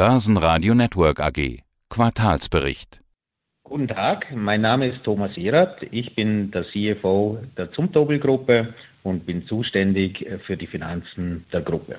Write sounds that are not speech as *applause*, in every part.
Börsenradio Network AG. Quartalsbericht. Guten Tag, mein Name ist Thomas Erath. Ich bin der CFO der Zumtobel Gruppe und bin zuständig für die Finanzen der Gruppe.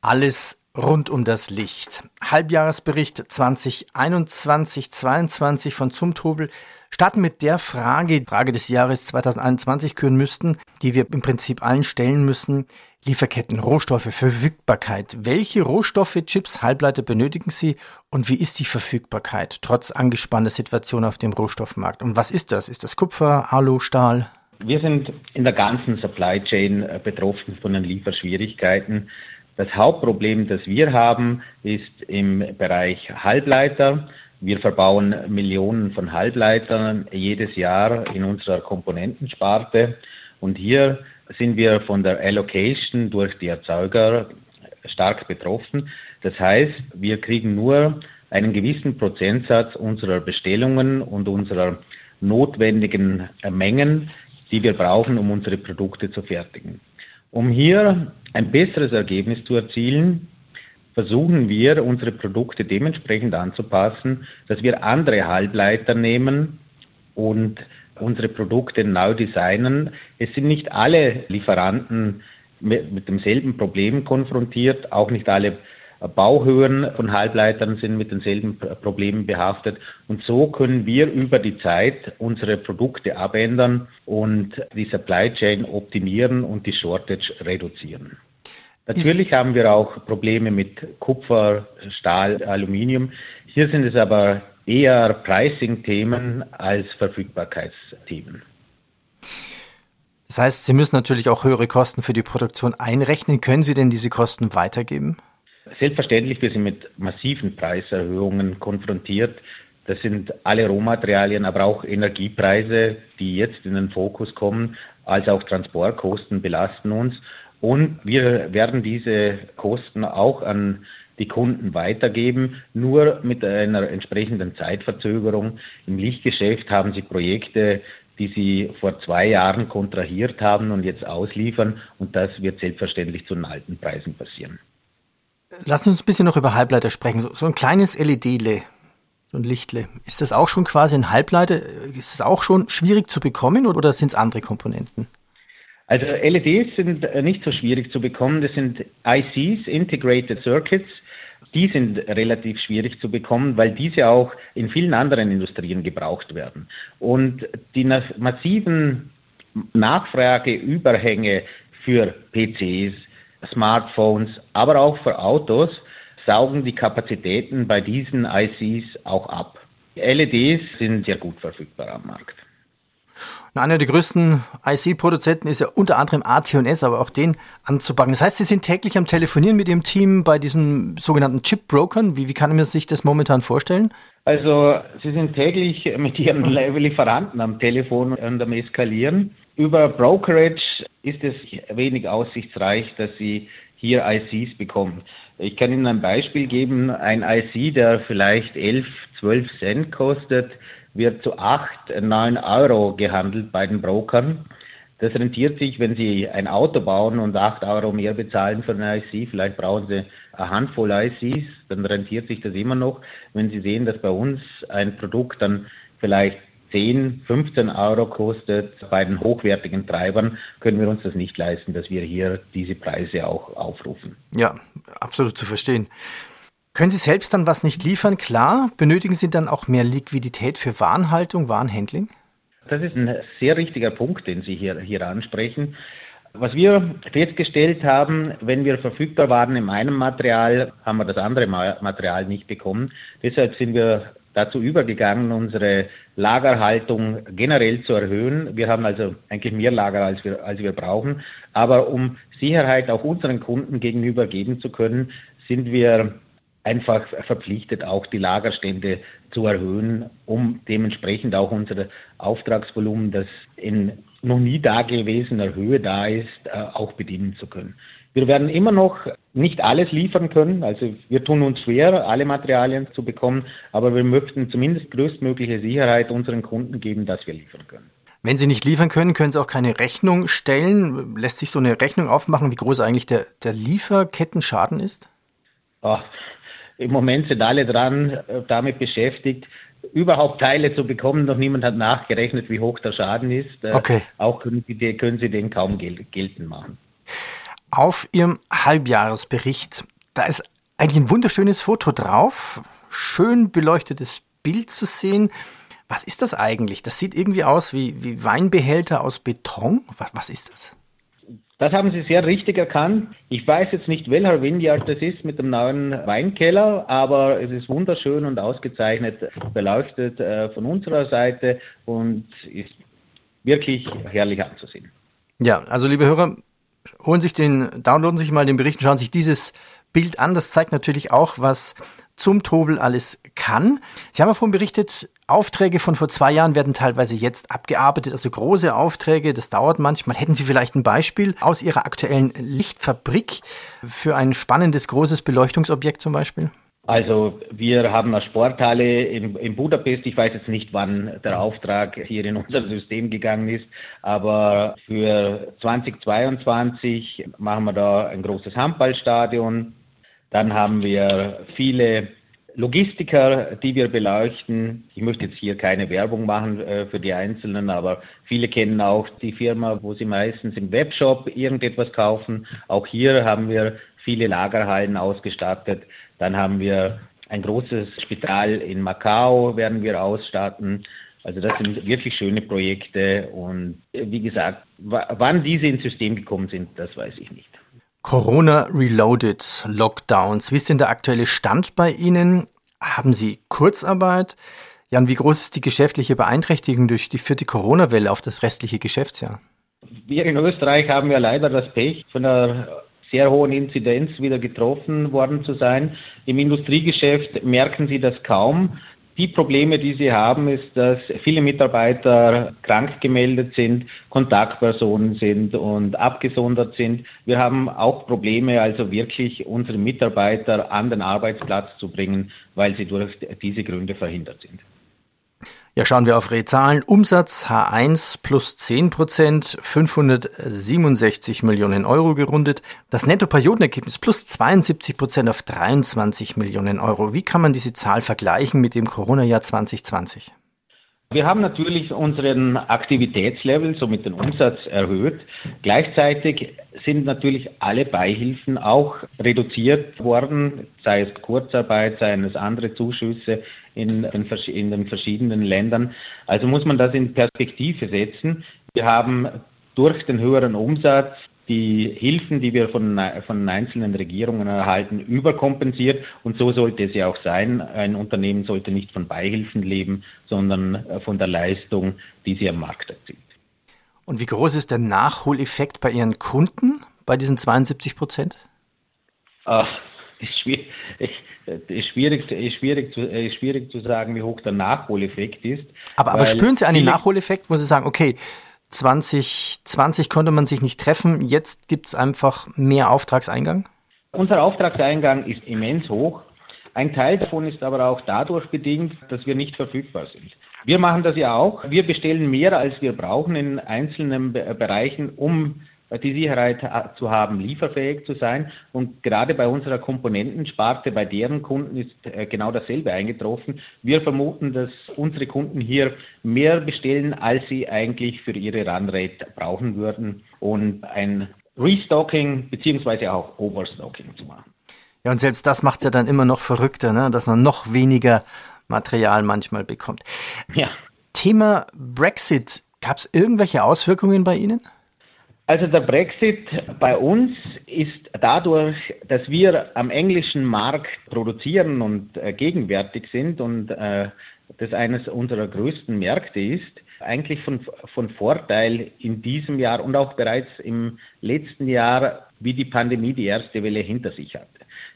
Alles rund um das Licht. Halbjahresbericht 2021-22 von Zumtobel starten mit der Frage, Frage des Jahres 2021 küren müssten, die wir im Prinzip allen stellen müssen. Lieferketten, Rohstoffe, Verfügbarkeit. Welche Rohstoffe, Chips, Halbleiter benötigen Sie und wie ist die Verfügbarkeit trotz angespannter Situation auf dem Rohstoffmarkt? Und was ist das? Ist das Kupfer, Alu, Stahl? Wir sind in der ganzen Supply Chain äh, betroffen von den Lieferschwierigkeiten. Das Hauptproblem, das wir haben, ist im Bereich Halbleiter. Wir verbauen Millionen von Halbleitern jedes Jahr in unserer Komponentensparte. Und hier sind wir von der Allocation durch die Erzeuger stark betroffen. Das heißt, wir kriegen nur einen gewissen Prozentsatz unserer Bestellungen und unserer notwendigen Mengen, die wir brauchen, um unsere Produkte zu fertigen. Um hier ein besseres Ergebnis zu erzielen, versuchen wir, unsere Produkte dementsprechend anzupassen, dass wir andere Halbleiter nehmen und unsere Produkte neu designen. Es sind nicht alle Lieferanten mit, demselben Problem konfrontiert, auch nicht alle Bauhöhen von Halbleitern sind mit denselben Problemen behaftet. Und so können wir über die Zeit unsere Produkte abändern und die Supply Chain optimieren und die Shortage reduzieren. Natürlich haben wir auch Probleme mit Kupfer, Stahl, Aluminium. Hier sind es aber eher Pricing-Themen als Verfügbarkeitsthemen. Das heißt, Sie müssen natürlich auch höhere Kosten für die Produktion einrechnen. Können Sie denn diese Kosten weitergeben? Selbstverständlich, wir sind mit massiven Preiserhöhungen konfrontiert. Das sind alle Rohmaterialien, aber auch Energiepreise, die jetzt in den Fokus kommen, als auch Transportkosten belasten uns. Und wir werden diese Kosten auch an die Kunden weitergeben, nur mit einer entsprechenden Zeitverzögerung. Im Lichtgeschäft haben sie Projekte, die sie vor zwei Jahren kontrahiert haben und jetzt ausliefern. Und das wird selbstverständlich zu den alten Preisen passieren. Sie uns ein bisschen noch über Halbleiter sprechen. So, so ein kleines LED-Le, so ein Lichtle. Ist das auch schon quasi ein Halbleiter? Ist das auch schon schwierig zu bekommen oder sind es andere Komponenten? Also LEDs sind nicht so schwierig zu bekommen. Das sind ICs, Integrated Circuits. Die sind relativ schwierig zu bekommen, weil diese auch in vielen anderen Industrien gebraucht werden. Und die massiven Nachfrageüberhänge für PCs, Smartphones, aber auch für Autos saugen die Kapazitäten bei diesen ICs auch ab. LEDs sind sehr gut verfügbar am Markt. Einer der größten IC-Produzenten ist ja unter anderem AT&S, aber auch den anzupacken. Das heißt, Sie sind täglich am Telefonieren mit Ihrem Team bei diesen sogenannten Chip-Brokern. Wie, wie kann man sich das momentan vorstellen? Also, Sie sind täglich mit Ihren *laughs* Lieferanten am Telefon und am Eskalieren. Über Brokerage ist es wenig aussichtsreich, dass Sie hier ICs bekommen. Ich kann Ihnen ein Beispiel geben. Ein IC, der vielleicht 11, 12 Cent kostet, wird zu 8, 9 Euro gehandelt bei den Brokern. Das rentiert sich, wenn Sie ein Auto bauen und 8 Euro mehr bezahlen für ein IC. Vielleicht brauchen Sie eine Handvoll ICs, dann rentiert sich das immer noch. Wenn Sie sehen, dass bei uns ein Produkt dann vielleicht 10, 15 Euro kostet bei den hochwertigen Treibern, können wir uns das nicht leisten, dass wir hier diese Preise auch aufrufen. Ja, absolut zu verstehen. Können Sie selbst dann was nicht liefern? Klar. Benötigen Sie dann auch mehr Liquidität für Warenhaltung, Warenhandling? Das ist ein sehr richtiger Punkt, den Sie hier, hier ansprechen. Was wir festgestellt haben, wenn wir verfügbar waren in einem Material, haben wir das andere Material nicht bekommen. Deshalb sind wir dazu übergegangen, unsere Lagerhaltung generell zu erhöhen. Wir haben also eigentlich mehr Lager, als wir, als wir brauchen. Aber um Sicherheit auch unseren Kunden gegenüber geben zu können, sind wir einfach verpflichtet, auch die Lagerstände zu erhöhen, um dementsprechend auch unser Auftragsvolumen, das in noch nie dagewesener Höhe da ist, äh, auch bedienen zu können. Wir werden immer noch nicht alles liefern können, also wir tun uns schwer, alle Materialien zu bekommen, aber wir möchten zumindest größtmögliche Sicherheit unseren Kunden geben, dass wir liefern können. Wenn Sie nicht liefern können, können Sie auch keine Rechnung stellen. Lässt sich so eine Rechnung aufmachen, wie groß eigentlich der, der Lieferkettenschaden ist? Oh, Im Moment sind alle dran, äh, damit beschäftigt, überhaupt Teile zu bekommen. Noch niemand hat nachgerechnet, wie hoch der Schaden ist. Äh, okay. Auch können Sie, können Sie den kaum gel geltend machen. Auf Ihrem Halbjahresbericht, da ist eigentlich ein wunderschönes Foto drauf, schön beleuchtetes Bild zu sehen. Was ist das eigentlich? Das sieht irgendwie aus wie, wie Weinbehälter aus Beton. Was, was ist das? Das haben Sie sehr richtig erkannt. Ich weiß jetzt nicht, welcher Vineyard das ist mit dem neuen Weinkeller, aber es ist wunderschön und ausgezeichnet beleuchtet äh, von unserer Seite und ist wirklich herrlich anzusehen. Ja, also liebe Hörer, holen sich den, downloaden sich mal den Bericht und schauen sich dieses Bild an. Das zeigt natürlich auch, was zum Tobel alles kann. Sie haben ja vorhin berichtet, Aufträge von vor zwei Jahren werden teilweise jetzt abgearbeitet, also große Aufträge, das dauert manchmal. Hätten Sie vielleicht ein Beispiel aus Ihrer aktuellen Lichtfabrik für ein spannendes, großes Beleuchtungsobjekt zum Beispiel? Also wir haben eine Sporthalle in, in, Budapest. Ich weiß jetzt nicht, wann der Auftrag hier in unser System gegangen ist, aber für 2022 machen wir da ein großes Handballstadion. Dann haben wir viele Logistiker, die wir beleuchten. Ich möchte jetzt hier keine Werbung machen äh, für die Einzelnen, aber viele kennen auch die Firma, wo sie meistens im Webshop irgendetwas kaufen. Auch hier haben wir viele Lagerhallen ausgestattet. Dann haben wir ein großes Spital in Macau, werden wir ausstatten. Also das sind wirklich schöne Projekte und äh, wie gesagt, wann diese ins System gekommen sind, das weiß ich nicht. Corona Reloaded, Lockdowns. Wie ist denn der aktuelle Stand bei Ihnen? Haben Sie Kurzarbeit? Jan, wie groß ist die geschäftliche Beeinträchtigung durch die vierte Corona-Welle auf das restliche Geschäftsjahr? Wir in Österreich haben ja leider das Pech, von einer sehr hohen Inzidenz wieder getroffen worden zu sein. Im Industriegeschäft merken Sie das kaum. Die Probleme, die sie haben, ist, dass viele Mitarbeiter krank gemeldet sind, Kontaktpersonen sind und abgesondert sind. Wir haben auch Probleme, also wirklich unsere Mitarbeiter an den Arbeitsplatz zu bringen, weil sie durch diese Gründe verhindert sind. Ja, schauen wir auf Rezahlen. Umsatz H1 plus 10 Prozent, 567 Millionen Euro gerundet. Das Netto-Periodenergebnis plus 72 Prozent auf 23 Millionen Euro. Wie kann man diese Zahl vergleichen mit dem Corona-Jahr 2020? Wir haben natürlich unseren Aktivitätslevel, somit den Umsatz erhöht. Gleichzeitig sind natürlich alle Beihilfen auch reduziert worden, sei es Kurzarbeit, seien es andere Zuschüsse in, in den verschiedenen Ländern. Also muss man das in Perspektive setzen. Wir haben durch den höheren Umsatz die Hilfen, die wir von, von einzelnen Regierungen erhalten, überkompensiert. Und so sollte es ja auch sein. Ein Unternehmen sollte nicht von Beihilfen leben, sondern äh, von der Leistung, die sie am Markt erzielt. Und wie groß ist der Nachholeffekt bei Ihren Kunden bei diesen 72 Prozent? *laughs* Ach, ist schwierig, ist schwierig, ist schwierig, zu, ist schwierig zu sagen, wie hoch der Nachholeffekt ist. Aber, aber spüren Sie einen Nachholeffekt, wo Sie sagen, okay, 2020 konnte man sich nicht treffen, jetzt gibt es einfach mehr Auftragseingang? Unser Auftragseingang ist immens hoch. Ein Teil davon ist aber auch dadurch bedingt, dass wir nicht verfügbar sind. Wir machen das ja auch. Wir bestellen mehr, als wir brauchen in einzelnen Bereichen, um die Sicherheit zu haben, lieferfähig zu sein. Und gerade bei unserer Komponentensparte, bei deren Kunden ist äh, genau dasselbe eingetroffen. Wir vermuten, dass unsere Kunden hier mehr bestellen, als sie eigentlich für ihre Runrate brauchen würden und ein Restocking beziehungsweise auch Overstocking zu machen. Ja, und selbst das macht es ja dann immer noch verrückter, ne? dass man noch weniger Material manchmal bekommt. Ja. Thema Brexit. Gab es irgendwelche Auswirkungen bei Ihnen? Also der Brexit bei uns ist dadurch, dass wir am englischen Markt produzieren und äh, gegenwärtig sind und äh, das eines unserer größten Märkte ist, eigentlich von, von Vorteil in diesem Jahr und auch bereits im letzten Jahr, wie die Pandemie die erste Welle hinter sich hatte.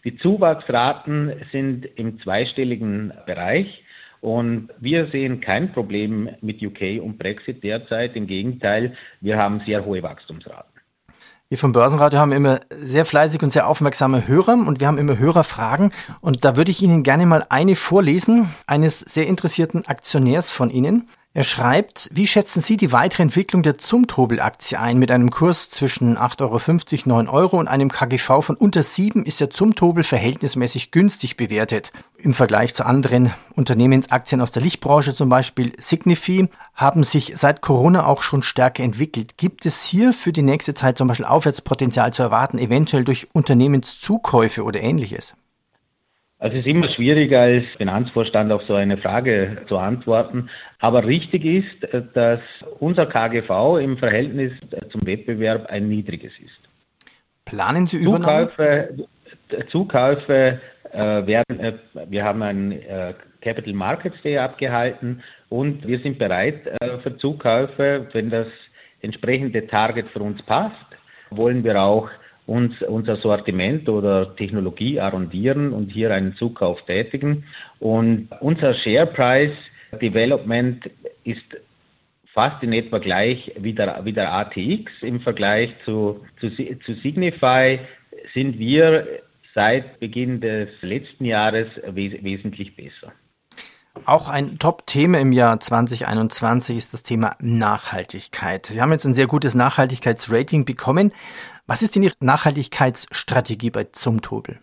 Die Zuwachsraten sind im zweistelligen Bereich. Und wir sehen kein Problem mit UK und Brexit derzeit. Im Gegenteil, wir haben sehr hohe Wachstumsraten. Wir vom Börsenradio haben immer sehr fleißig und sehr aufmerksame Hörer und wir haben immer Hörerfragen. Und da würde ich Ihnen gerne mal eine vorlesen, eines sehr interessierten Aktionärs von Ihnen. Er schreibt, wie schätzen Sie die weitere Entwicklung der Zumtobel-Aktie ein? Mit einem Kurs zwischen 8,50 Euro, 9 Euro und einem KGV von unter 7 ist der Zumtobel verhältnismäßig günstig bewertet. Im Vergleich zu anderen Unternehmensaktien aus der Lichtbranche, zum Beispiel Signifi, haben sich seit Corona auch schon stärker entwickelt. Gibt es hier für die nächste Zeit zum Beispiel Aufwärtspotenzial zu erwarten, eventuell durch Unternehmenszukäufe oder ähnliches? Also es ist immer schwierig als Finanzvorstand auf so eine Frage zu antworten. Aber richtig ist, dass unser KGV im Verhältnis zum Wettbewerb ein niedriges ist. Planen Sie Übernahme? Zukäufe, Zukäufe äh, werden, äh, wir haben ein äh, Capital Markets Day abgehalten und wir sind bereit äh, für Zukäufe, wenn das entsprechende Target für uns passt, wollen wir auch uns unser Sortiment oder Technologie arrondieren und hier einen Zukauf tätigen. Und unser Share Price Development ist fast in etwa gleich wie der, wie der ATX. Im Vergleich zu, zu, zu Signify sind wir seit Beginn des letzten Jahres wes wesentlich besser. Auch ein Top-Thema im Jahr 2021 ist das Thema Nachhaltigkeit. Sie haben jetzt ein sehr gutes Nachhaltigkeitsrating bekommen. Was ist denn Ihre Nachhaltigkeitsstrategie bei Zumtobel?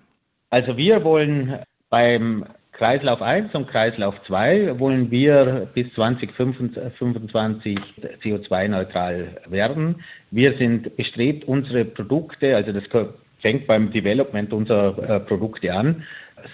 Also wir wollen beim Kreislauf 1 und Kreislauf 2 wollen wir bis 2025 CO2-neutral werden. Wir sind bestrebt, unsere Produkte, also das fängt beim Development unserer äh, Produkte an,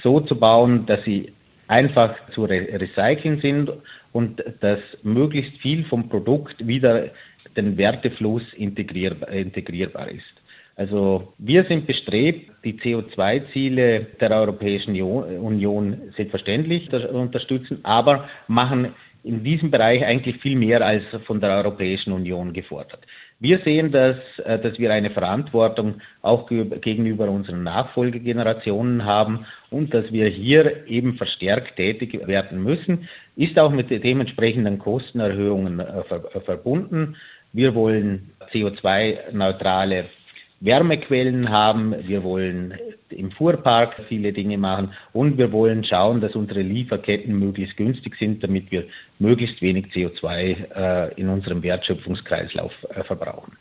so zu bauen, dass sie einfach zu recyceln sind und dass möglichst viel vom Produkt wieder den Wertefluss integrierbar, integrierbar ist. Also wir sind bestrebt, die CO2-Ziele der Europäischen Union selbstverständlich unterstützen, aber machen in diesem Bereich eigentlich viel mehr als von der Europäischen Union gefordert. Wir sehen, dass, äh, dass wir eine Verantwortung auch gegenüber unseren Nachfolgegenerationen haben und dass wir hier eben verstärkt tätig werden müssen, ist auch mit dementsprechenden Kostenerhöhungen äh, verbunden. Wir wollen CO2-neutrale Wärmequellen haben, wir wollen im Fuhrpark viele Dinge machen und wir wollen schauen, dass unsere Lieferketten möglichst günstig sind, damit wir möglichst wenig CO2 äh, in unserem Wertschöpfungskreislauf äh, verbrauchen.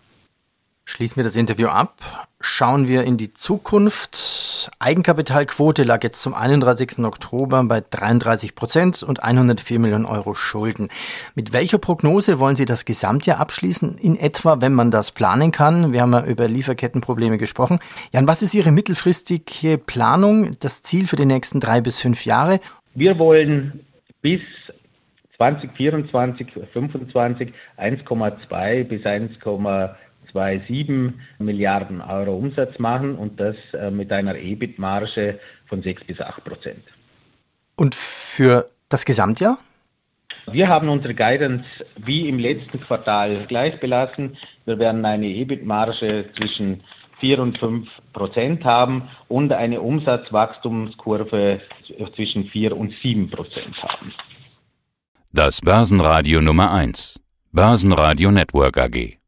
Schließen wir das Interview ab. Schauen wir in die Zukunft. Eigenkapitalquote lag jetzt zum 31. Oktober bei 33 Prozent und 104 Millionen Euro Schulden. Mit welcher Prognose wollen Sie das Gesamtjahr abschließen? In etwa, wenn man das planen kann. Wir haben ja über Lieferkettenprobleme gesprochen. Jan, was ist Ihre mittelfristige Planung, das Ziel für die nächsten drei bis fünf Jahre? Wir wollen bis 2024, 2025 1,2 bis 1,3 2,7 Milliarden Euro Umsatz machen und das äh, mit einer EBIT-Marge von 6 bis 8 Prozent. Und für das Gesamtjahr? Wir haben unsere Guidance wie im letzten Quartal gleich belassen. Wir werden eine EBIT-Marge zwischen 4 und 5 Prozent haben und eine Umsatzwachstumskurve zwischen 4 und 7 Prozent haben. Das Börsenradio Nummer 1. Börsenradio Network AG.